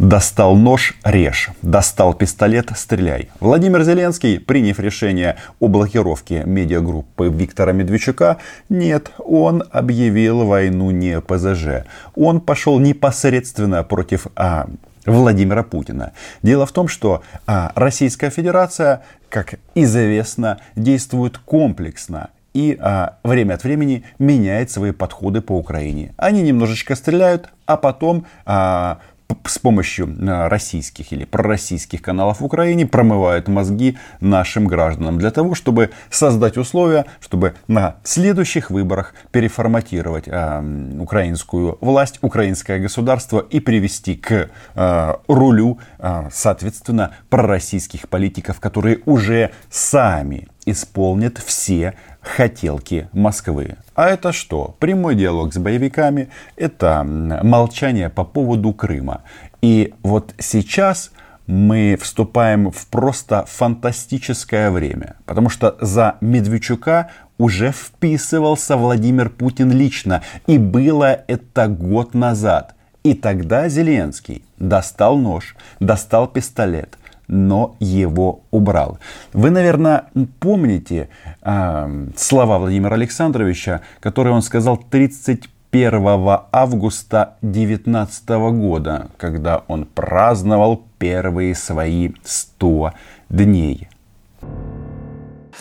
Достал нож – режь. Достал пистолет – стреляй. Владимир Зеленский, приняв решение о блокировке медиагруппы Виктора Медведчука, нет, он объявил войну не ПЗЖ. Он пошел непосредственно против а, Владимира Путина. Дело в том, что а, Российская Федерация, как известно, действует комплексно и а, время от времени меняет свои подходы по Украине. Они немножечко стреляют, а потом а, с помощью э, российских или пророссийских каналов в Украине промывают мозги нашим гражданам для того, чтобы создать условия, чтобы на следующих выборах переформатировать э, украинскую власть, украинское государство и привести к э, рулю, э, соответственно, пророссийских политиков, которые уже сами исполнят все хотелки Москвы. А это что? Прямой диалог с боевиками, это молчание по поводу Крыма. И вот сейчас мы вступаем в просто фантастическое время. Потому что за Медведчука уже вписывался Владимир Путин лично. И было это год назад. И тогда Зеленский достал нож, достал пистолет, но его убрал. Вы, наверное, помните э, слова Владимира Александровича, которые он сказал 31 августа 2019 года, когда он праздновал первые свои 100 дней.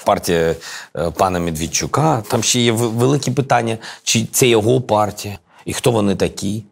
Партія пана Медведчука. Там ще є великі питання, чи це його партія, і хто вони такі.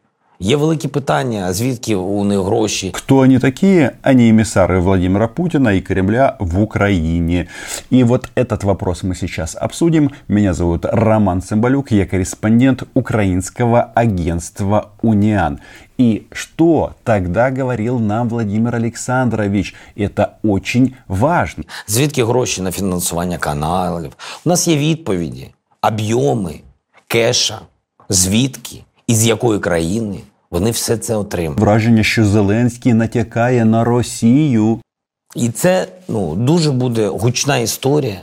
Є великі питання, звідки у них гроші? Кто они такие? Они эмиссары Владимира Путина и Кремля в Украине. И вот этот вопрос мы сейчас обсудим. Меня зовут Роман Цымбалюк, я корреспондент украинского агентства «Униан». И что тогда говорил нам Владимир Александрович? Это очень важно. Звідки гроші на фінансування каналів? У нас є відповіді, об'єми, кеша, звідки? із якої країни вони все це отримали. Враження, що Зеленський натякає на Росію. І це ну, дуже буде гучна історія,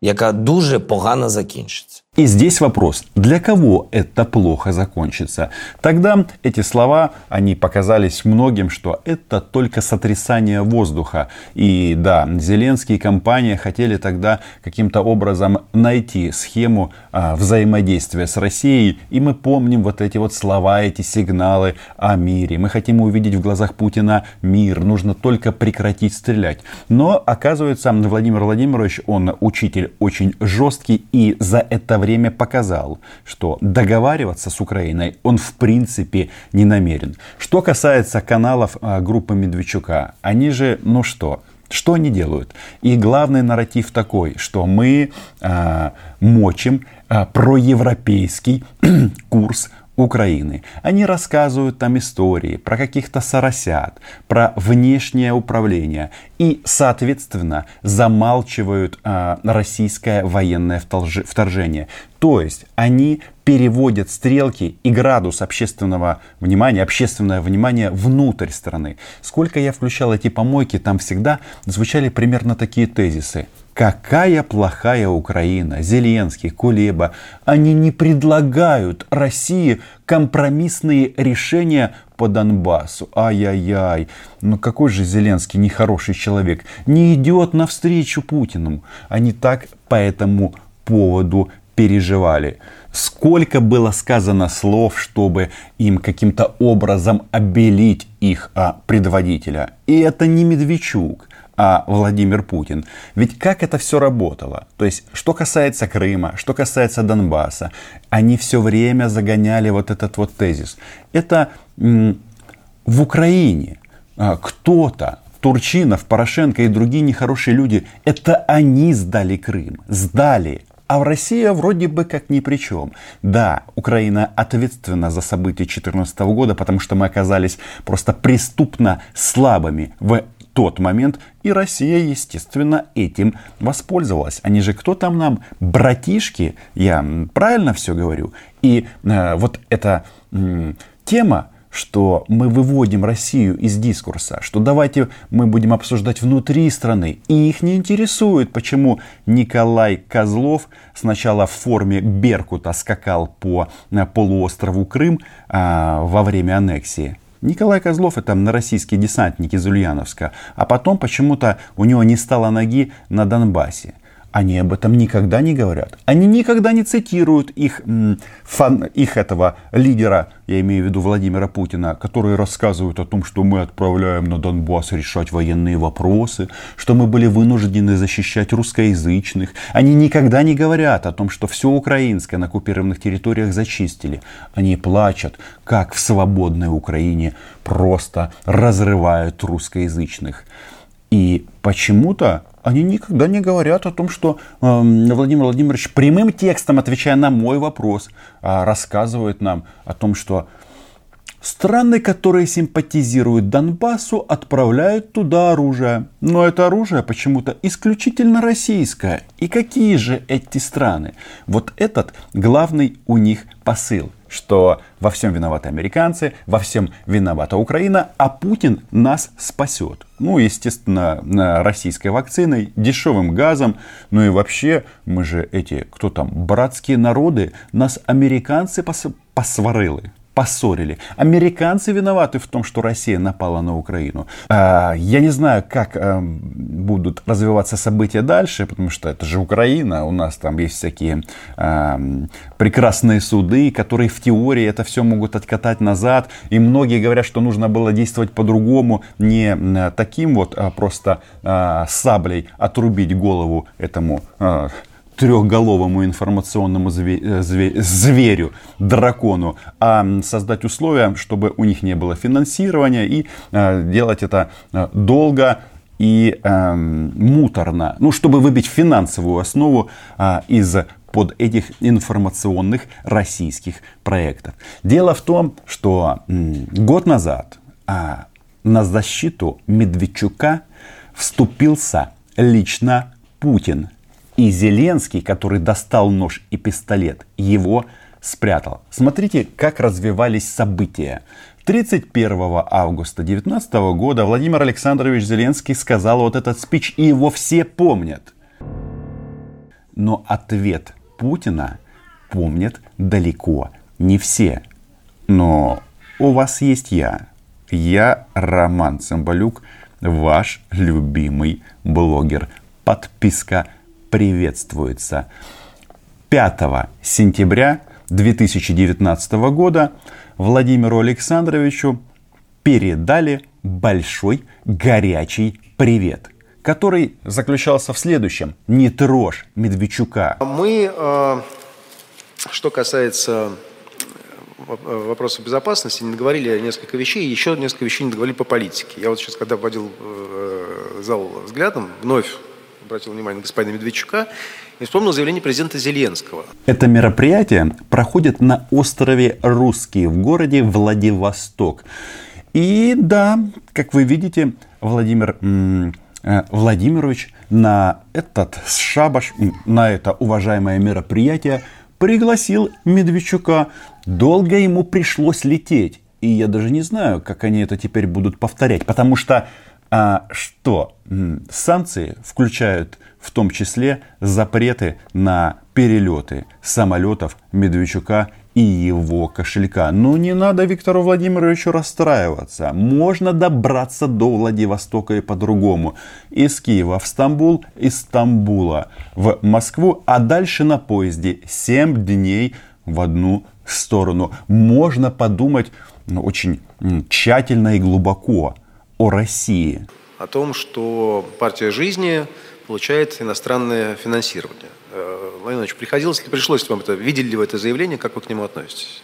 яка дуже погано закінчиться. И здесь вопрос, для кого это плохо закончится? Тогда эти слова, они показались многим, что это только сотрясание воздуха. И да, Зеленский и компания хотели тогда каким-то образом найти схему а, взаимодействия с Россией. И мы помним вот эти вот слова, эти сигналы о мире. Мы хотим увидеть в глазах Путина мир. Нужно только прекратить стрелять. Но оказывается, Владимир Владимирович, он учитель очень жесткий. И за это время показал, что договариваться с Украиной он в принципе не намерен. Что касается каналов а, группы Медведчука, они же, ну что, что они делают? И главный нарратив такой, что мы а, мочим а, проевропейский курс Украины. Они рассказывают там истории про каких-то соросят, про внешнее управление и, соответственно, замалчивают э, российское военное вторжение. То есть они переводят стрелки и градус общественного внимания, общественное внимание внутрь страны. Сколько я включал эти помойки, там всегда звучали примерно такие тезисы. Какая плохая Украина, Зеленский, Кулеба. Они не предлагают России компромиссные решения по Донбассу. Ай-яй-яй. Ну какой же Зеленский нехороший человек. Не идет навстречу Путину. Они так по этому поводу переживали. Сколько было сказано слов, чтобы им каким-то образом обелить их а, предводителя. И это не Медведчук а Владимир Путин. Ведь как это все работало? То есть, что касается Крыма, что касается Донбасса, они все время загоняли вот этот вот тезис. Это в Украине а, кто-то, Турчинов, Порошенко и другие нехорошие люди, это они сдали Крым, сдали. А в России вроде бы как ни при чем. Да, Украина ответственна за события 2014 года, потому что мы оказались просто преступно слабыми в тот момент, и Россия, естественно, этим воспользовалась. Они же кто там нам? Братишки? Я правильно все говорю? И э, вот эта э, тема, что мы выводим Россию из дискурса, что давайте мы будем обсуждать внутри страны. И их не интересует, почему Николай Козлов сначала в форме Беркута скакал по э, полуострову Крым а, во время аннексии. Николай Козлов это на российский десантник из Ульяновска, а потом почему-то у него не стало ноги на Донбассе. Они об этом никогда не говорят. Они никогда не цитируют их, фан, их этого лидера, я имею в виду Владимира Путина, которые рассказывают о том, что мы отправляем на Донбасс решать военные вопросы, что мы были вынуждены защищать русскоязычных. Они никогда не говорят о том, что все украинское на оккупированных территориях зачистили. Они плачут, как в свободной Украине просто разрывают русскоязычных. И почему-то они никогда не говорят о том, что э, Владимир Владимирович прямым текстом, отвечая на мой вопрос, э, рассказывает нам о том, что страны, которые симпатизируют Донбассу, отправляют туда оружие. Но это оружие почему-то исключительно российское. И какие же эти страны? Вот этот главный у них посыл – что во всем виноваты американцы, во всем виновата Украина, а Путин нас спасет. Ну, естественно, российской вакциной, дешевым газом, ну и вообще, мы же эти, кто там, братские народы, нас американцы пос посварили поссорили. Американцы виноваты в том, что Россия напала на Украину. А, я не знаю, как эм, будут развиваться события дальше, потому что это же Украина, у нас там есть всякие эм, прекрасные суды, которые в теории это все могут откатать назад. И многие говорят, что нужно было действовать по-другому, не таким вот а просто а, саблей отрубить голову этому трехголовому информационному э, зверю, дракону, а создать условия, чтобы у них не было финансирования и э, делать это э, долго и э, муторно, ну, чтобы выбить финансовую основу э, из под этих информационных российских проектов. Дело в том, что э, год назад э, на защиту Медведчука вступился лично Путин. И Зеленский, который достал нож и пистолет, его спрятал. Смотрите, как развивались события. 31 августа 2019 года Владимир Александрович Зеленский сказал вот этот спич, и его все помнят. Но ответ Путина помнят далеко не все. Но у вас есть я. Я Роман Цымбалюк, ваш любимый блогер. Подписка приветствуется. 5 сентября 2019 года Владимиру Александровичу передали большой горячий привет, который заключался в следующем. Не трожь Медведчука. Мы, э, что касается э, вопроса безопасности, не договорили несколько вещей, еще несколько вещей не договорили по политике. Я вот сейчас, когда вводил э, зал взглядом, вновь обратил внимание господина Медведчука и вспомнил заявление президента Зеленского. Это мероприятие проходит на острове Русский в городе Владивосток. И да, как вы видите, Владимир э, Владимирович на этот шабаш, на это уважаемое мероприятие пригласил Медведчука. Долго ему пришлось лететь. И я даже не знаю, как они это теперь будут повторять. Потому что что санкции включают в том числе запреты на перелеты самолетов Медведчука и его кошелька. Но не надо Виктору Владимировичу расстраиваться. Можно добраться до Владивостока и по-другому. Из Киева в Стамбул, из Стамбула в Москву, а дальше на поезде 7 дней в одну сторону. Можно подумать ну, очень тщательно и глубоко о России. О том, что партия жизни получает иностранное финансирование. Э, Владимир Ильич, приходилось ли, пришлось ли вам это, видели ли вы это заявление, как вы к нему относитесь?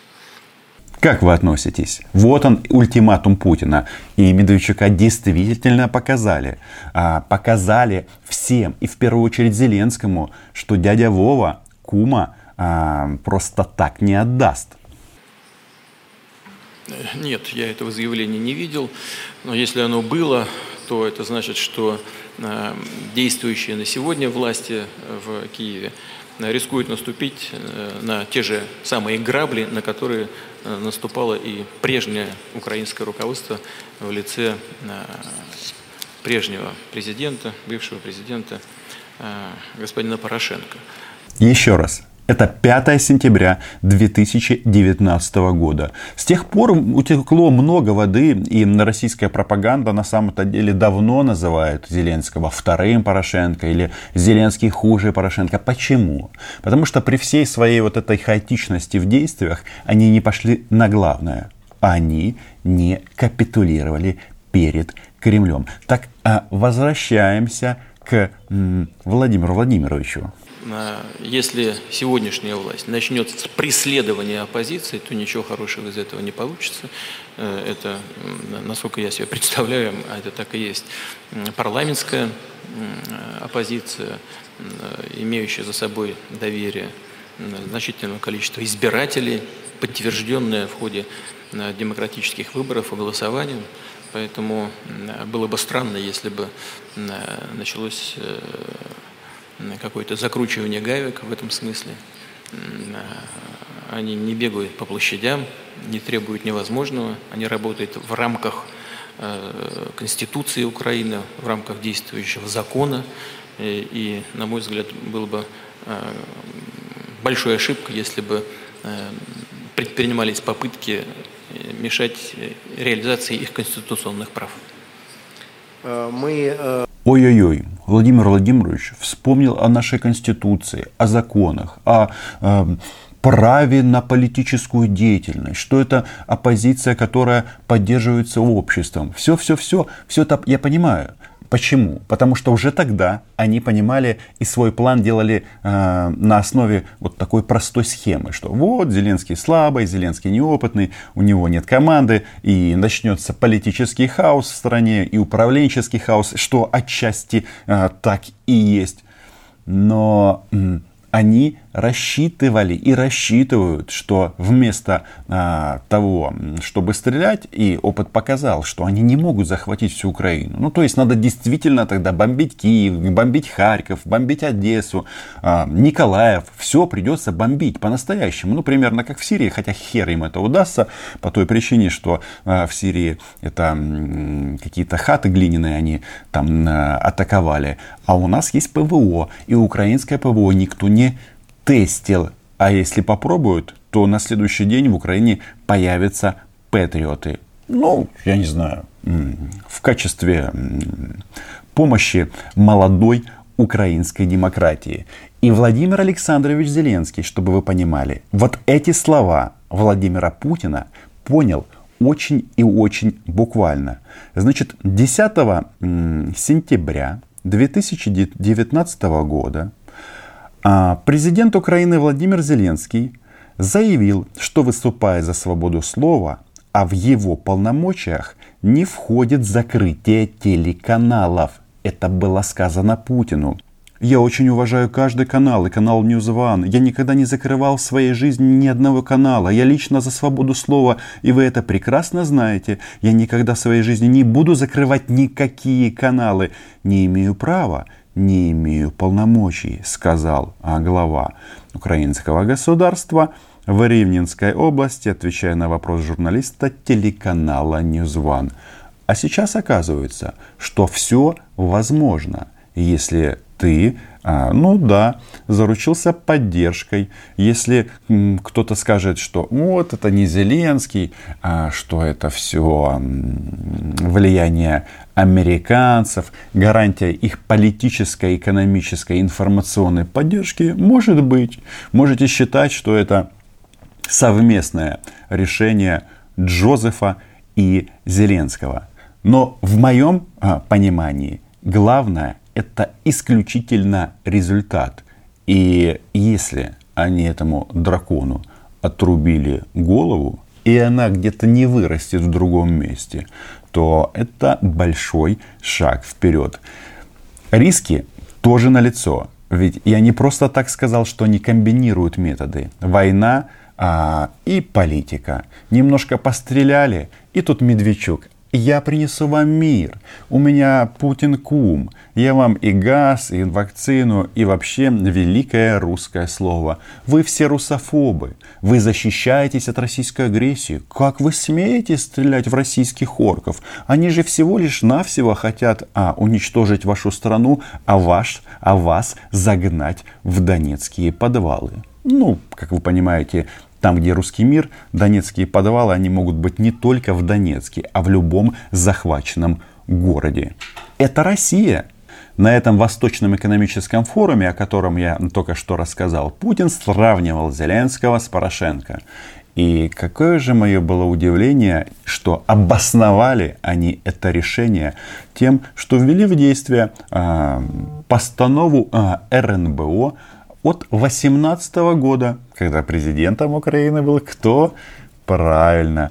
Как вы относитесь? Вот он, ультиматум Путина. И Медведчука действительно показали. А, показали всем, и в первую очередь Зеленскому, что дядя Вова, Кума, а, просто так не отдаст. Нет, я этого заявления не видел, но если оно было, то это значит, что э, действующие на сегодня власти в Киеве э, рискуют наступить э, на те же самые грабли, на которые наступало и прежнее украинское руководство в лице прежнего президента, бывшего президента господина Порошенко. Еще раз, Это 5 сентября 2019 года. С тех пор утекло много воды, и российская пропаганда на самом-то деле давно называет Зеленского вторым Порошенко или Зеленский хуже Порошенко. Почему? Потому что при всей своей вот этой хаотичности в действиях они не пошли на главное. Они не капитулировали перед Кремлем. Так а возвращаемся к Владимиру Владимировичу. Если сегодняшняя власть начнет с преследования оппозиции, то ничего хорошего из этого не получится. Э, это, насколько я себе представляю, а это так и есть, парламентская оппозиция, имеющая за собой доверие значительного количества избирателей, подтвержденная в ходе демократических выборов и голосований. Поэтому было бы странно, если бы началось э, какое-то закручивание гаек в этом смысле. Они не бегают по площадям, не требуют невозможного, они работают в рамках э, Конституции Украины, в рамках действующего закона. И, на мой взгляд, было бы э, большой ошибкой, если бы э, предпринимались попытки мешать реализации их конституционных прав. Мы Ой-ой-ой, Владимир Владимирович вспомнил о нашей Конституции, о законах, о э, праве на политическую деятельность, что это оппозиция, которая поддерживается обществом. Все-все-все, все это я понимаю. Почему? Потому что уже тогда они понимали и свой план делали э, на основе вот такой простой схемы, что вот Зеленский слабый, Зеленский неопытный, у него нет команды, и начнется политический хаос в стране, и управленческий хаос, что отчасти э, так и есть. Но э, они рассчитывали и рассчитывают, что вместо а, того, чтобы стрелять, и опыт показал, что они не могут захватить всю Украину. Ну, то есть надо действительно тогда бомбить Киев, бомбить Харьков, бомбить Одессу, а, Николаев. Все придется бомбить по-настоящему. Ну, примерно как в Сирии, хотя хер им это удастся, по той причине, что а, в Сирии это какие-то хаты глиняные они там а, атаковали. А у нас есть ПВО, и украинское ПВО никто не тестил. А если попробуют, то на следующий день в Украине появятся патриоты. Ну, я не знаю, в качестве помощи молодой украинской демократии. И Владимир Александрович Зеленский, чтобы вы понимали, вот эти слова Владимира Путина понял очень и очень буквально. Значит, 10 сентября 2019 года президент Украины Владимир Зеленский заявил, что выступая за свободу слова, а в его полномочиях не входит закрытие телеканалов. Это было сказано Путину. Я очень уважаю каждый канал и канал News One. Я никогда не закрывал в своей жизни ни одного канала. Я лично за свободу слова, и вы это прекрасно знаете. Я никогда в своей жизни не буду закрывать никакие каналы. Не имею права не имею полномочий, сказал глава украинского государства в Ривнинской области, отвечая на вопрос журналиста телеканала Ньюзван. А сейчас оказывается, что все возможно, если ты а, ну да, заручился поддержкой. Если кто-то скажет, что вот это не Зеленский, а что это все влияние американцев, гарантия их политической, экономической, информационной поддержки, может быть. Можете считать, что это совместное решение Джозефа и Зеленского. Но в моем а, понимании главное это исключительно результат. И если они этому дракону отрубили голову, и она где-то не вырастет в другом месте, то это большой шаг вперед. Риски тоже налицо. Ведь я не просто так сказал, что они комбинируют методы. Война а, и политика. Немножко постреляли, и тут Медведчук я принесу вам мир. У меня Путин кум. Я вам и газ, и вакцину, и вообще великое русское слово. Вы все русофобы. Вы защищаетесь от российской агрессии. Как вы смеете стрелять в российских орков? Они же всего лишь навсего хотят а, уничтожить вашу страну, а, ваш, а вас загнать в донецкие подвалы. Ну, как вы понимаете, там, где русский мир, донецкие подвалы, они могут быть не только в Донецке, а в любом захваченном городе. Это Россия. На этом Восточном экономическом форуме, о котором я только что рассказал, Путин сравнивал Зеленского с Порошенко. И какое же мое было удивление, что обосновали они это решение тем, что ввели в действие э, постанову э, РНБО от 2018 года, когда президентом Украины был кто? Правильно,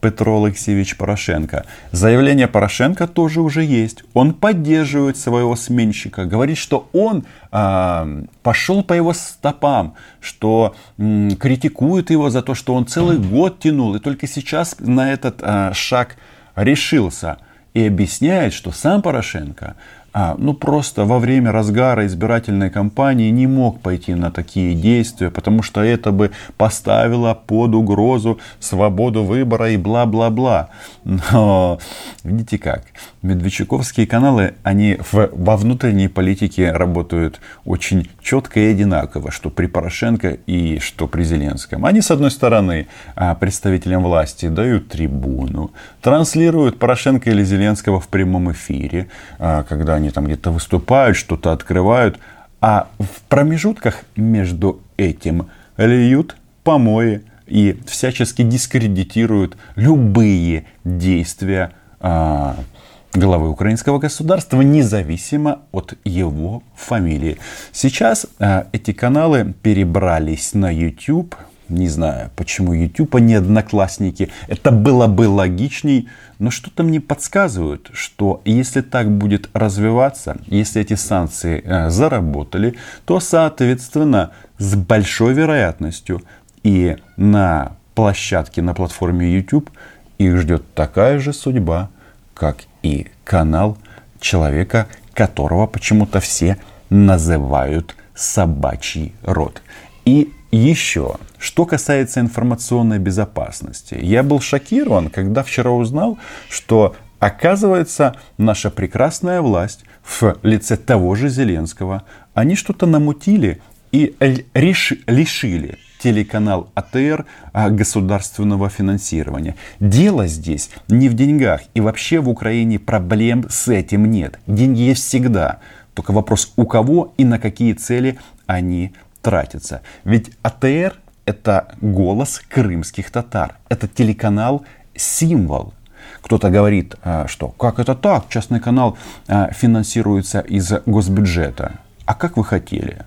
Петро Алексеевич Порошенко. Заявление Порошенко тоже уже есть. Он поддерживает своего сменщика, говорит, что он э, пошел по его стопам, что э, критикует его за то, что он целый год тянул и только сейчас на этот э, шаг решился. И объясняет, что сам Порошенко а, ну просто во время разгара избирательной кампании не мог пойти на такие действия, потому что это бы поставило под угрозу свободу выбора и бла-бла-бла. Но видите как, медведчуковские каналы, они в, во внутренней политике работают очень четко и одинаково, что при Порошенко и что при Зеленском. Они, с одной стороны, а, представителям власти дают трибуну, транслируют Порошенко или Зеленского в прямом эфире, а, когда они там где-то выступают, что-то открывают, а в промежутках между этим льют помои и всячески дискредитируют любые действия а, главы украинского государства, независимо от его фамилии. Сейчас а, эти каналы перебрались на YouTube, не знаю, почему YouTube, а не Одноклассники. Это было бы логичней, но что-то мне подсказывает, что если так будет развиваться, если эти санкции э, заработали, то, соответственно, с большой вероятностью и на площадке, на платформе YouTube их ждет такая же судьба, как и канал человека, которого почему-то все называют собачий род. И еще, что касается информационной безопасности. Я был шокирован, когда вчера узнал, что оказывается наша прекрасная власть в лице того же Зеленского, они что-то намутили и лишили телеканал АТР а, государственного финансирования. Дело здесь не в деньгах. И вообще в Украине проблем с этим нет. Деньги есть всегда. Только вопрос, у кого и на какие цели они тратится. Ведь АТР это голос крымских татар. Это телеканал символ. Кто-то говорит, а, что как это так, частный канал а, финансируется из госбюджета. А как вы хотели?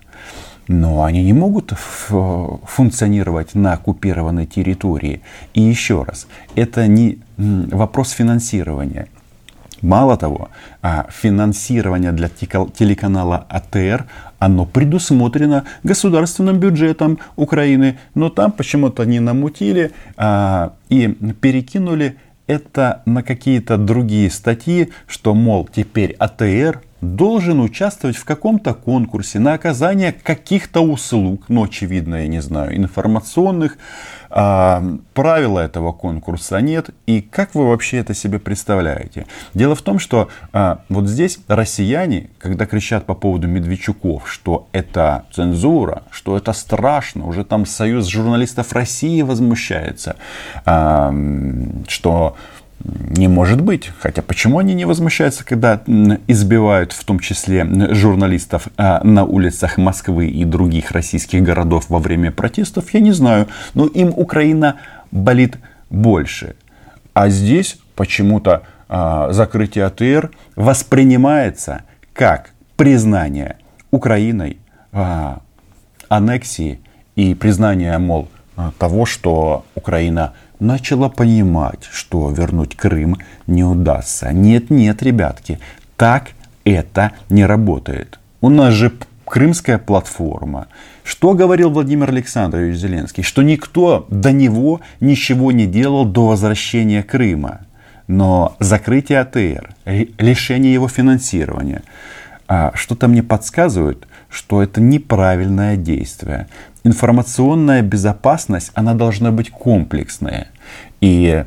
Но они не могут функционировать на оккупированной территории. И еще раз, это не вопрос финансирования. Мало того, а финансирование для телеканала АТР, оно предусмотрено государственным бюджетом Украины, но там почему-то не намутили а, и перекинули это на какие-то другие статьи, что, мол, теперь АТР должен участвовать в каком-то конкурсе на оказание каких-то услуг, ну, очевидно, я не знаю, информационных. А, правила этого конкурса нет. И как вы вообще это себе представляете? Дело в том, что а, вот здесь россияне, когда кричат по поводу Медведчуков, что это цензура, что это страшно, уже там Союз журналистов России возмущается, а, что не может быть. Хотя почему они не возмущаются, когда избивают в том числе журналистов а, на улицах Москвы и других российских городов во время протестов, я не знаю. Но им Украина болит больше. А здесь почему-то а, закрытие АТР воспринимается как признание Украиной а, аннексии и признание, мол, того, что Украина начала понимать, что вернуть Крым не удастся. Нет, нет, ребятки, так это не работает. У нас же крымская платформа. Что говорил Владимир Александрович Зеленский? Что никто до него ничего не делал до возвращения Крыма. Но закрытие АТР, лишение его финансирования, а, что-то мне подсказывает, что это неправильное действие информационная безопасность, она должна быть комплексная. И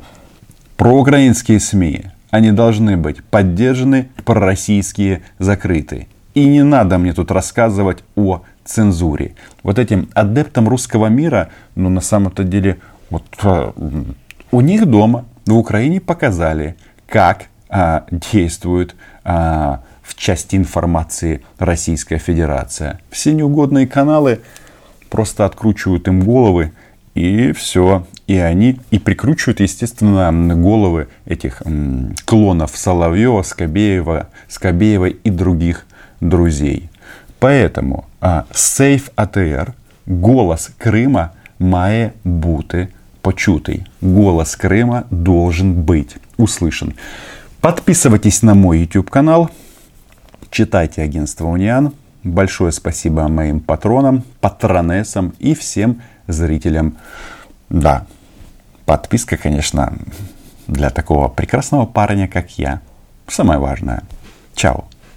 проукраинские СМИ, они должны быть поддержаны, пророссийские закрыты. И не надо мне тут рассказывать о цензуре. Вот этим адептам русского мира, ну на самом-то деле, вот а, у них дома в Украине показали, как а, действует а, в части информации Российская Федерация. Все неугодные каналы просто откручивают им головы и все. И они и прикручивают, естественно, головы этих клонов Соловьева, Скобеева, Скобеева и других друзей. Поэтому а, Сейф АТР, голос Крыма має бути почутый. Голос Крыма должен быть услышан. Подписывайтесь на мой YouTube канал, читайте агентство Униан. Большое спасибо моим патронам, патронессам и всем зрителям. Да, подписка, конечно, для такого прекрасного парня, как я, самое важное. Чао.